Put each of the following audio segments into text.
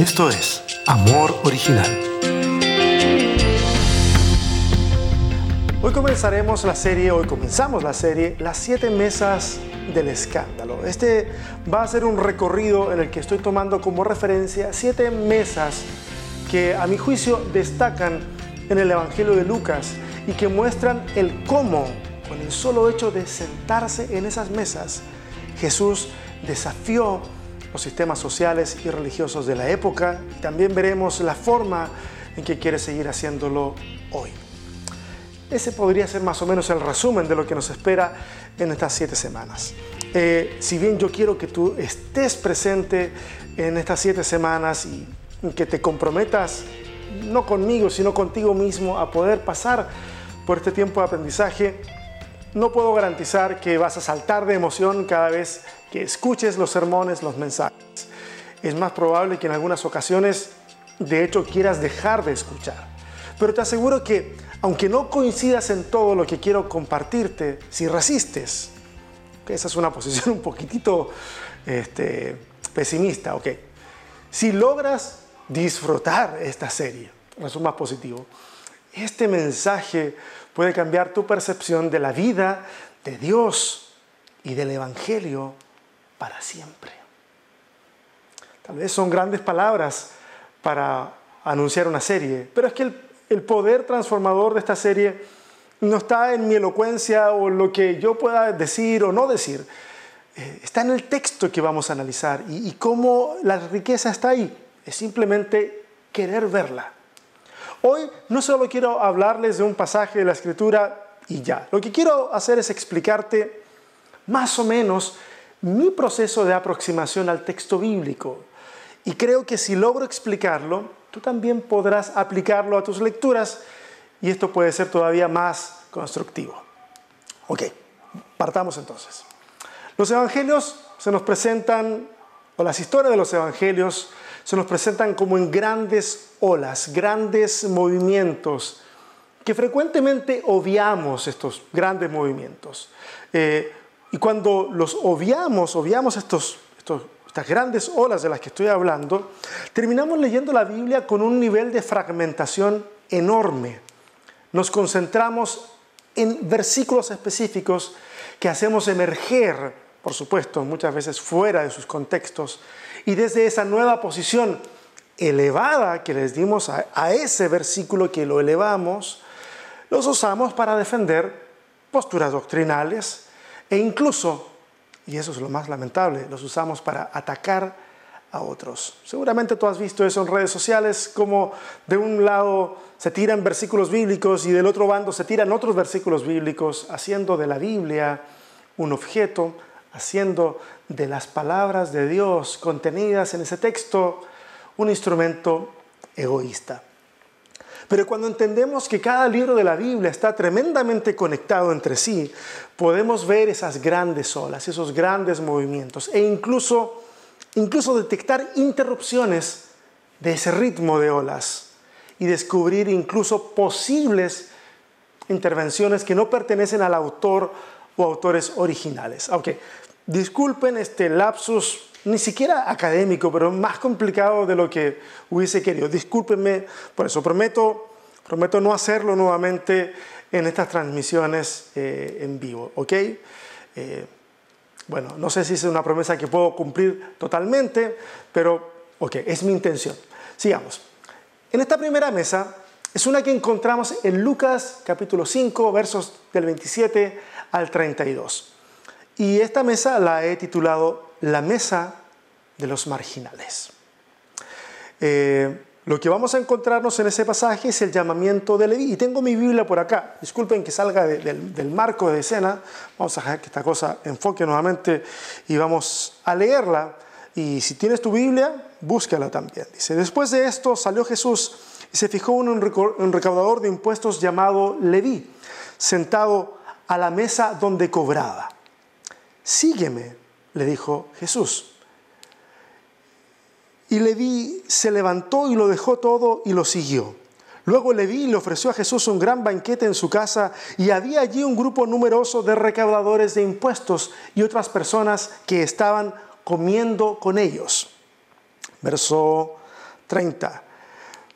Esto es Amor Original. Hoy comenzaremos la serie, hoy comenzamos la serie Las siete mesas del escándalo. Este va a ser un recorrido en el que estoy tomando como referencia siete mesas que a mi juicio destacan en el Evangelio de Lucas y que muestran el cómo, con el solo hecho de sentarse en esas mesas, Jesús desafió los sistemas sociales y religiosos de la época y también veremos la forma en que quiere seguir haciéndolo hoy. Ese podría ser más o menos el resumen de lo que nos espera en estas siete semanas. Eh, si bien yo quiero que tú estés presente en estas siete semanas y que te comprometas, no conmigo, sino contigo mismo, a poder pasar por este tiempo de aprendizaje, no puedo garantizar que vas a saltar de emoción cada vez que escuches los sermones, los mensajes. Es más probable que en algunas ocasiones, de hecho, quieras dejar de escuchar. Pero te aseguro que, aunque no coincidas en todo lo que quiero compartirte, si resistes, que esa es una posición un poquitito este, pesimista, ok. Si logras disfrutar esta serie, eso positivo, este mensaje puede cambiar tu percepción de la vida, de Dios y del Evangelio para siempre. Tal vez son grandes palabras para anunciar una serie, pero es que el, poder transformador de esta serie no está en mi elocuencia o lo que yo pueda decir o no decir. Eh, está en el texto que vamos a analizar y, y cómo la riqueza está ahí. Es simplemente querer verla. Hoy no solo quiero hablarles de un pasaje de la escritura y ya. Lo que quiero hacer es explicarte más o menos mi proceso de aproximación al texto bíblico. Y creo que si logro explicarlo, tú también podrás aplicarlo a tus lecturas y esto puede ser todavía más constructivo. Ok, partamos entonces. Los evangelios se nos presentan, o las historias de los evangelios se nos presentan como en grandes olas, grandes movimientos, que frecuentemente obviamos estos grandes movimientos. Eh, y cuando los obviamos, obviamos estos, estas grandes olas de las que estoy hablando, terminamos leyendo la Biblia con un nivel de fragmentación enorme. Nos concentramos en versículos específicos que hacemos emerger, por supuesto, muchas veces fuera de sus contextos, y desde esa nueva posición elevada que les dimos a, a ese versículo que lo elevamos, los usamos para defender posturas doctrinales, e incluso, y eso es lo más lamentable, los usamos para atacar a otros. Seguramente tú has visto eso en redes sociales, como de un lado se tiran versículos bíblicos y del otro bando se tiran otros versículos bíblicos, haciendo de la Biblia un objeto, haciendo de las palabras de Dios contenidas en ese texto un instrumento egoísta. Pero cuando entendemos que cada libro de la Biblia está tremendamente conectado entre sí, podemos ver esas grandes olas, esos grandes movimientos e incluso, incluso detectar interrupciones de ese ritmo de olas y descubrir incluso posibles intervenciones que no pertenecen al autor o autores originales. Aunque disculpen este lapsus ni siquiera académico, pero más complicado de lo que hubiese querido. Discúlpenme por eso. Prometo, prometo no hacerlo nuevamente en estas transmisiones eh, en vivo, ¿ok? Eh, bueno, no sé si es una promesa que puedo cumplir totalmente, pero ok, es mi intención. Sigamos. En esta primera mesa es una que encontramos en Lucas capítulo 5, versos del 27 al 32. Y esta mesa la he titulado la mesa de los marginales. Eh, lo que vamos a encontrarnos en ese pasaje es el llamamiento de Leví. Y tengo mi Biblia por acá. Disculpen que salga del, marco de escena. Vamos a dejar que esta cosa enfoque nuevamente y vamos a leerla. Y si tienes tu Biblia, búscala también. Dice, después de esto salió Jesús y se fijó en un recaudador de impuestos llamado Leví, sentado a la mesa donde cobraba. Sígueme, le dijo Jesús. Y Leví se levantó y lo dejó todo y lo siguió. Luego Leví le ofreció a Jesús un gran banquete en su casa y había allí un grupo numeroso de recaudadores de impuestos y otras personas que estaban comiendo con ellos. Verso 30.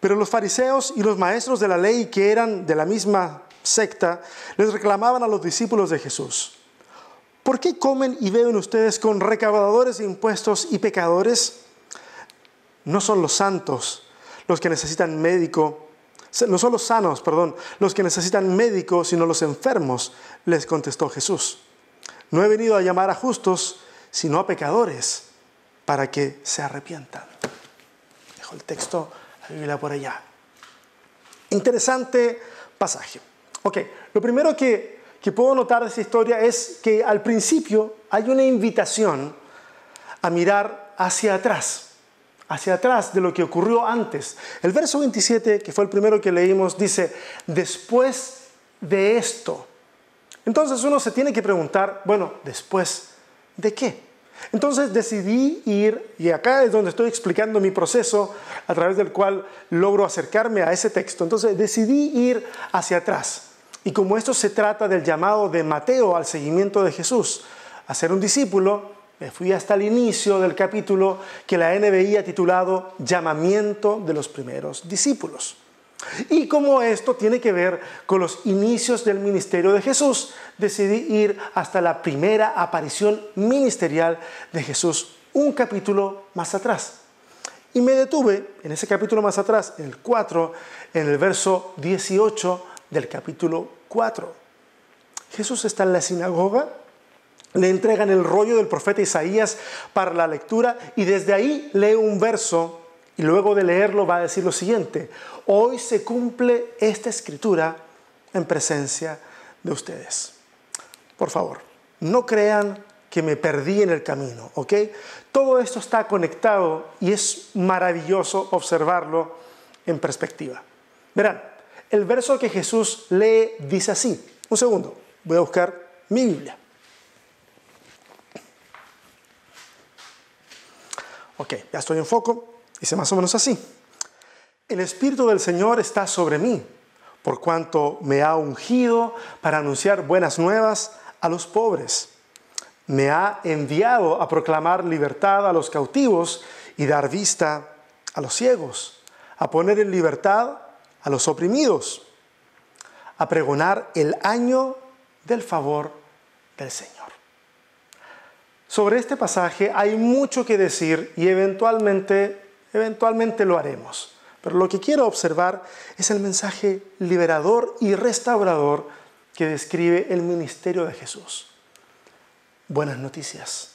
Pero los fariseos y los maestros de la ley, que eran de la misma secta, les reclamaban a los discípulos de Jesús. ¿Por qué comen y beben ustedes con recaudadores de impuestos y pecadores? No son los santos los que necesitan médico, no son los sanos, perdón, los que necesitan médico, sino los enfermos, les contestó Jesús. No he venido a llamar a justos, sino a pecadores, para que se arrepientan. Dejo el texto, la Biblia por allá. Interesante pasaje. Ok, lo primero que, que puedo notar de esta historia es que al principio hay una invitación a mirar hacia atrás, hacia atrás de lo que ocurrió antes. El verso 27, que fue el primero que leímos, dice, después de esto. Entonces uno se tiene que preguntar, bueno, después de qué? Entonces decidí ir, y acá es donde estoy explicando mi proceso a través del cual logro acercarme a ese texto. Entonces decidí ir hacia atrás. Y como esto se trata del llamado de Mateo al seguimiento de Jesús, a ser un discípulo, me fui hasta el inicio del capítulo que la NBI ha titulado Llamamiento de los primeros discípulos. Y como esto tiene que ver con los inicios del ministerio de Jesús, decidí ir hasta la primera aparición ministerial de Jesús, un capítulo más atrás. Y me detuve en ese capítulo más atrás, en el 4, en el verso 18 del capítulo 4. Jesús está en la sinagoga, le entregan el rollo del profeta Isaías para la lectura y desde ahí lee un verso y luego de leerlo va a decir lo siguiente, hoy se cumple esta escritura en presencia de ustedes. Por favor, no crean que me perdí en el camino, ¿ok? Todo esto está conectado y es maravilloso observarlo en perspectiva. Verán, el verso que Jesús lee dice así. Un segundo, voy a buscar mi Biblia. Ok, ya estoy en foco. Dice más o menos así. El Espíritu del Señor está sobre mí, por cuanto me ha ungido para anunciar buenas nuevas a los pobres. Me ha enviado a proclamar libertad a los cautivos y dar vista a los ciegos, a poner en libertad a los oprimidos, a pregonar el año del favor del Señor. Sobre este pasaje hay mucho que decir y eventualmente Eventualmente lo haremos. Pero lo que quiero observar es el mensaje liberador y restaurador que describe el ministerio de Jesús. Buenas noticias,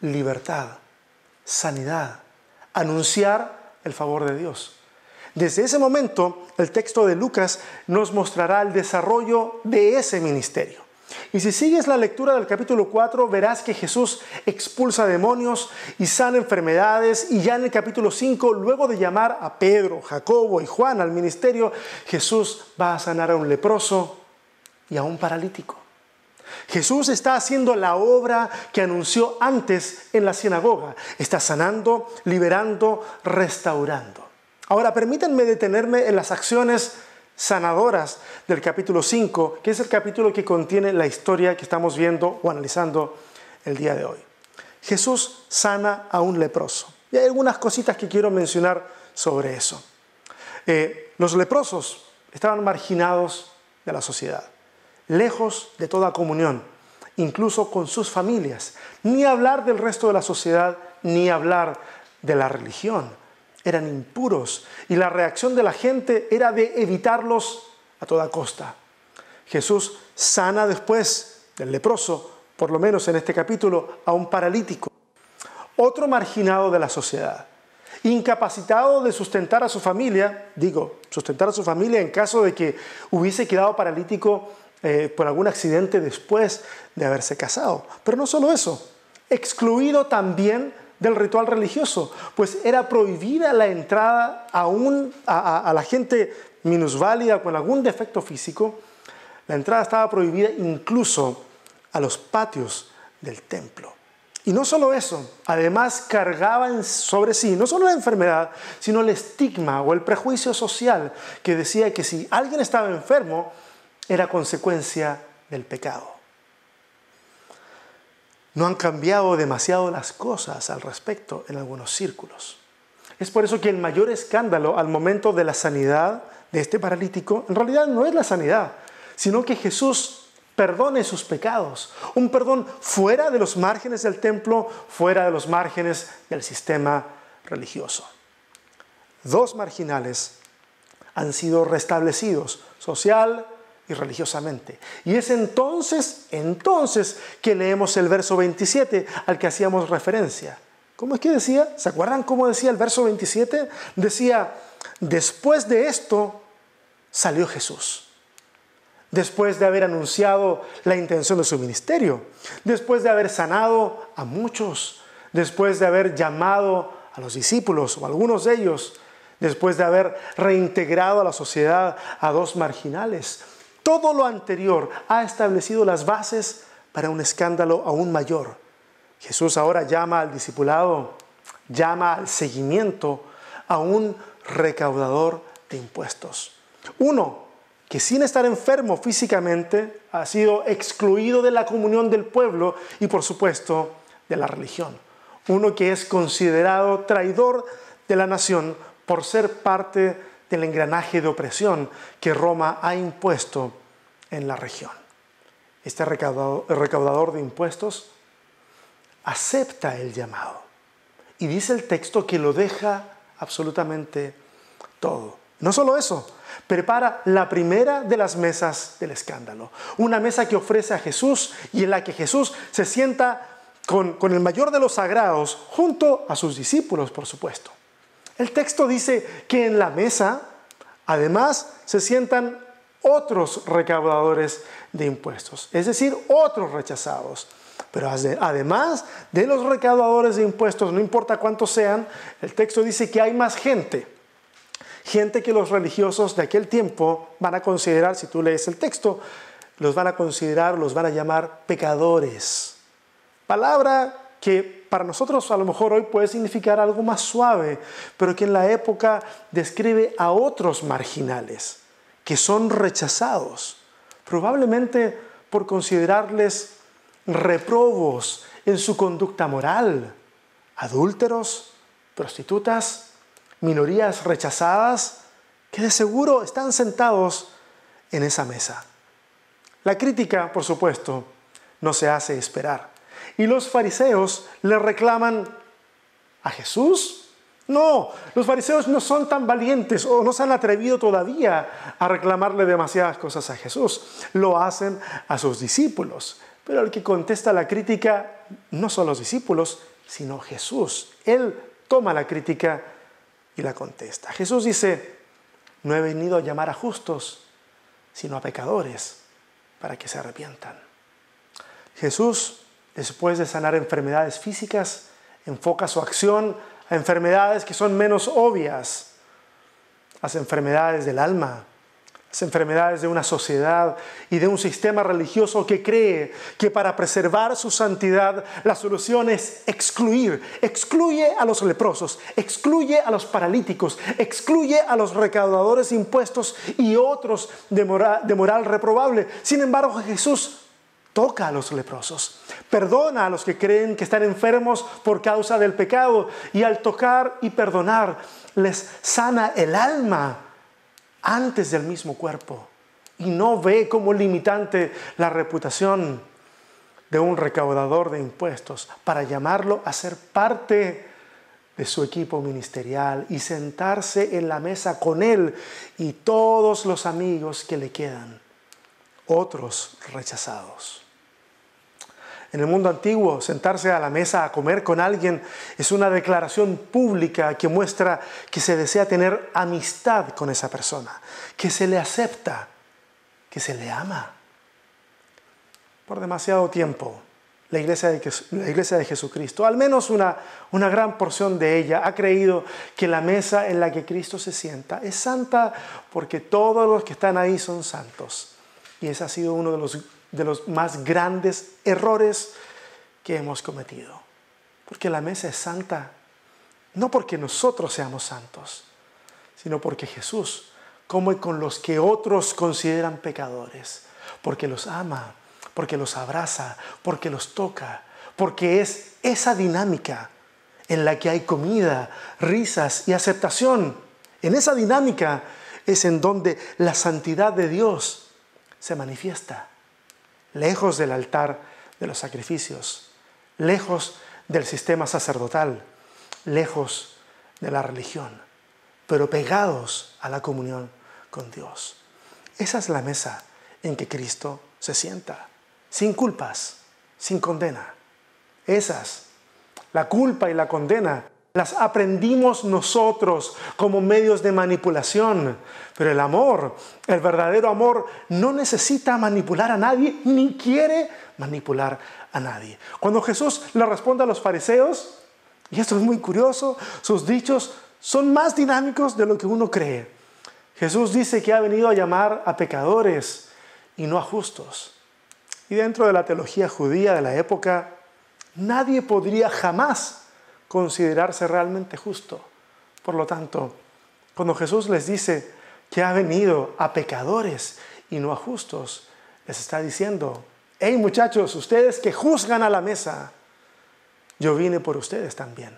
libertad, sanidad, anunciar el favor de Dios. Desde ese momento, el texto de Lucas nos mostrará el desarrollo de ese ministerio. Y si sigues la lectura del capítulo 4, verás que Jesús expulsa demonios y sana enfermedades. Y ya en el capítulo 5, luego de llamar a Pedro, Jacobo y Juan al ministerio, Jesús va a sanar a un leproso y a un paralítico. Jesús está haciendo la obra que anunció antes en la sinagoga. Está sanando, liberando, restaurando. Ahora permítanme detenerme en las acciones sanadoras del capítulo 5, que es el capítulo que contiene la historia que estamos viendo o analizando el día de hoy. Jesús sana a un leproso. Y hay algunas cositas que quiero mencionar sobre eso. Eh, los leprosos estaban marginados de la sociedad, lejos de toda comunión, incluso con sus familias. Ni hablar del resto de la sociedad, ni hablar de la religión eran impuros y la reacción de la gente era de evitarlos a toda costa. Jesús sana después del leproso, por lo menos en este capítulo, a un paralítico, otro marginado de la sociedad, incapacitado de sustentar a su familia, digo, sustentar a su familia en caso de que hubiese quedado paralítico eh, por algún accidente después de haberse casado. Pero no solo eso, excluido también del ritual religioso, pues era prohibida la entrada a, a, la gente minusválida con algún defecto físico, la entrada estaba prohibida incluso a los patios del templo. Y no solo eso, además cargaban sobre sí no solo la enfermedad, sino el estigma o el prejuicio social que decía que si alguien estaba enfermo era consecuencia del pecado. No han cambiado demasiado las cosas al respecto en algunos círculos. Es por eso que el mayor escándalo al momento de la sanidad de este paralítico en realidad no es la sanidad, sino que Jesús perdone sus pecados. Un perdón fuera de los márgenes del templo, fuera de los márgenes del sistema religioso. Dos marginales han sido restablecidos social y religiosamente. Y es entonces, entonces que leemos el verso 27 al que hacíamos referencia. ¿Cómo es que decía? ¿Se acuerdan cómo decía el verso 27? Decía, después de esto salió Jesús. Después de haber anunciado la intención de su ministerio, después de haber sanado a muchos, después de haber llamado a los discípulos o algunos de ellos, después de haber reintegrado a la sociedad a dos marginales. Todo lo anterior ha establecido las bases para un escándalo aún mayor. Jesús ahora llama al discipulado, llama al seguimiento a un recaudador de impuestos. Uno que sin estar enfermo físicamente ha sido excluido de la comunión del pueblo y por supuesto de la religión. Uno que es considerado traidor de la nación por ser parte del engranaje de opresión que Roma ha impuesto en la región. Este recaudador, de impuestos acepta el llamado y dice el texto que lo deja absolutamente todo. No solo eso, prepara la primera de las mesas del escándalo. Una mesa que ofrece a Jesús y en la que Jesús se sienta con, con el mayor de los sagrados junto a sus discípulos, por supuesto. El texto dice que en la mesa, además, se sientan otros recaudadores de impuestos, es decir, otros rechazados. Pero además de los recaudadores de impuestos, no importa cuántos sean, el texto dice que hay más gente. Gente que los religiosos de aquel tiempo van a considerar, si tú lees el texto, los van a considerar, los van a llamar pecadores. Palabra que para nosotros a lo mejor hoy puede significar algo más suave, pero que en la época describe a otros marginales que son rechazados, probablemente por considerarles reprobos en su conducta moral, adúlteros, prostitutas, minorías rechazadas, que de seguro están sentados en esa mesa. La crítica, por supuesto, no se hace esperar. Y los fariseos le reclaman a Jesús no, los fariseos no son tan valientes o no se han atrevido todavía a reclamarle demasiadas cosas a Jesús. Lo hacen a sus discípulos. Pero el que contesta la crítica no son los discípulos, sino Jesús. Él toma la crítica y la contesta. Jesús dice, no he venido a llamar a justos, sino a pecadores, para que se arrepientan. Jesús, después de sanar enfermedades físicas, enfoca su acción enfermedades que son menos obvias, las enfermedades del alma, las enfermedades de una sociedad y de un sistema religioso que cree que para preservar su santidad la solución es excluir, excluye a los leprosos, excluye a los paralíticos, excluye a los recaudadores de impuestos y otros de moral reprobable. Sin embargo, Jesús toca a los leprosos, perdona a los que creen que están enfermos por causa del pecado y al tocar y perdonar les sana el alma antes del mismo cuerpo y no ve como limitante la reputación de un recaudador de impuestos para llamarlo a ser parte de su equipo ministerial y sentarse en la mesa con él y todos los amigos que le quedan, otros rechazados. En el mundo antiguo, sentarse a la mesa a comer con alguien es una declaración pública que muestra que se desea tener amistad con esa persona, que se le acepta, que se le ama. Por demasiado tiempo, la iglesia de, Jesucristo, al menos una, una gran porción de ella, ha creído que la mesa en la que Cristo se sienta es santa porque todos los que están ahí son santos. Y ese ha sido uno de los de los más grandes errores que hemos cometido. Porque la mesa es santa, no porque nosotros seamos santos, sino porque Jesús come con los que otros consideran pecadores, porque los ama, porque los abraza, porque los toca, porque es esa dinámica en la que hay comida, risas y aceptación. En esa dinámica es en donde la santidad de Dios se manifiesta, lejos del altar de los sacrificios, lejos del sistema sacerdotal, lejos de la religión, pero pegados a la comunión con Dios. Esa es la mesa en que Cristo se sienta, sin culpas, sin condena. Esas, la culpa y la condena, las aprendimos nosotros como medios de manipulación. Pero el amor, el verdadero amor, no necesita manipular a nadie ni quiere manipular a nadie. Cuando Jesús le responde a los fariseos, y esto es muy curioso, sus dichos son más dinámicos de lo que uno cree. Jesús dice que ha venido a llamar a pecadores y no a justos. Y dentro de la teología judía de la época, nadie podría jamás considerarse realmente justo. Por lo tanto, cuando Jesús les dice que ha venido a pecadores y no a justos, les está diciendo, hey muchachos, ustedes que juzgan a la mesa, yo vine por ustedes también.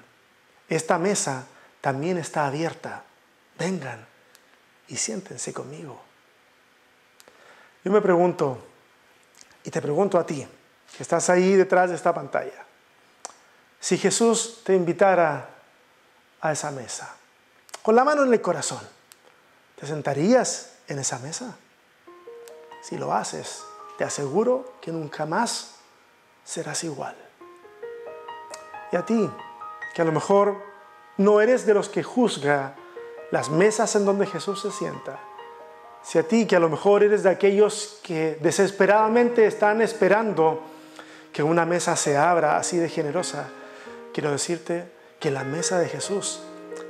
Esta mesa también está abierta. Vengan y siéntense conmigo. Yo me pregunto, y te pregunto a ti, que estás ahí detrás de esta pantalla, si Jesús te invitara a esa mesa, con la mano en el corazón, ¿te sentarías en esa mesa? Si lo haces, te aseguro que nunca más serás igual. Y a ti, que a lo mejor no eres de los que juzga las mesas en donde Jesús se sienta, si a ti que a lo mejor eres de aquellos que desesperadamente están esperando que una mesa se abra así de generosa, quiero decirte que la mesa de Jesús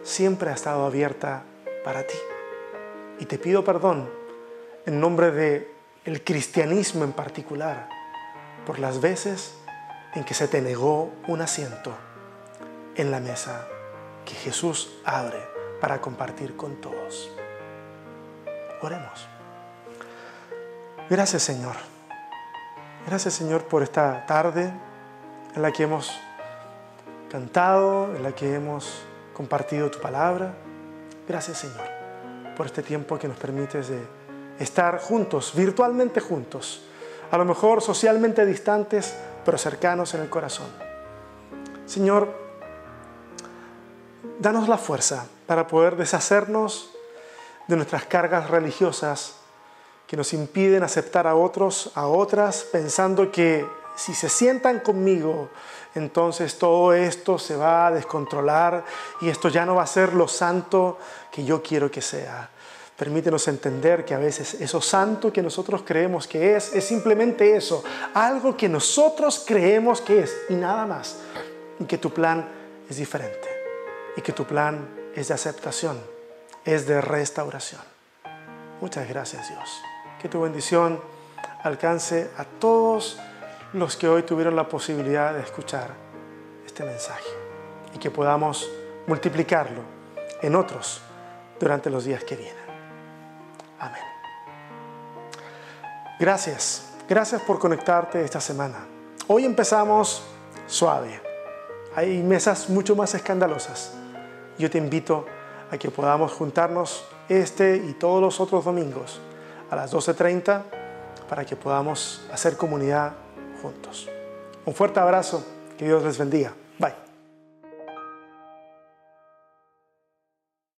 siempre ha estado abierta para ti. Y te pido perdón en nombre de el cristianismo en particular por las veces en que se te negó un asiento en la mesa que Jesús abre para compartir con todos. Oremos. Gracias Señor. Gracias Señor por esta tarde en la que hemos cantado, en la que hemos compartido tu palabra. Gracias Señor por este tiempo que nos permites de estar juntos, virtualmente juntos, a lo mejor socialmente distantes, pero cercanos en el corazón. Señor, danos la fuerza para poder deshacernos de nuestras cargas religiosas que nos impiden aceptar a otros, a otras, pensando que si se sientan conmigo, entonces todo esto se va a descontrolar y esto ya no va a ser lo santo que yo quiero que sea. Permítenos entender que a veces eso santo que nosotros creemos que es, es simplemente eso, algo que nosotros creemos que es y nada más. Y que tu plan es diferente y que tu plan es de aceptación es de restauración. Muchas gracias Dios. Que tu bendición alcance a todos los que hoy tuvieron la posibilidad de escuchar este mensaje y que podamos multiplicarlo en otros durante los días que vienen. Amén. Gracias, gracias por conectarte esta semana. Hoy empezamos suave. Hay mesas mucho más escandalosas. Yo te invito a que podamos juntarnos este y todos los otros domingos a las 12.30 para que podamos hacer comunidad Un fuerte abrazo, que Dios les bendiga.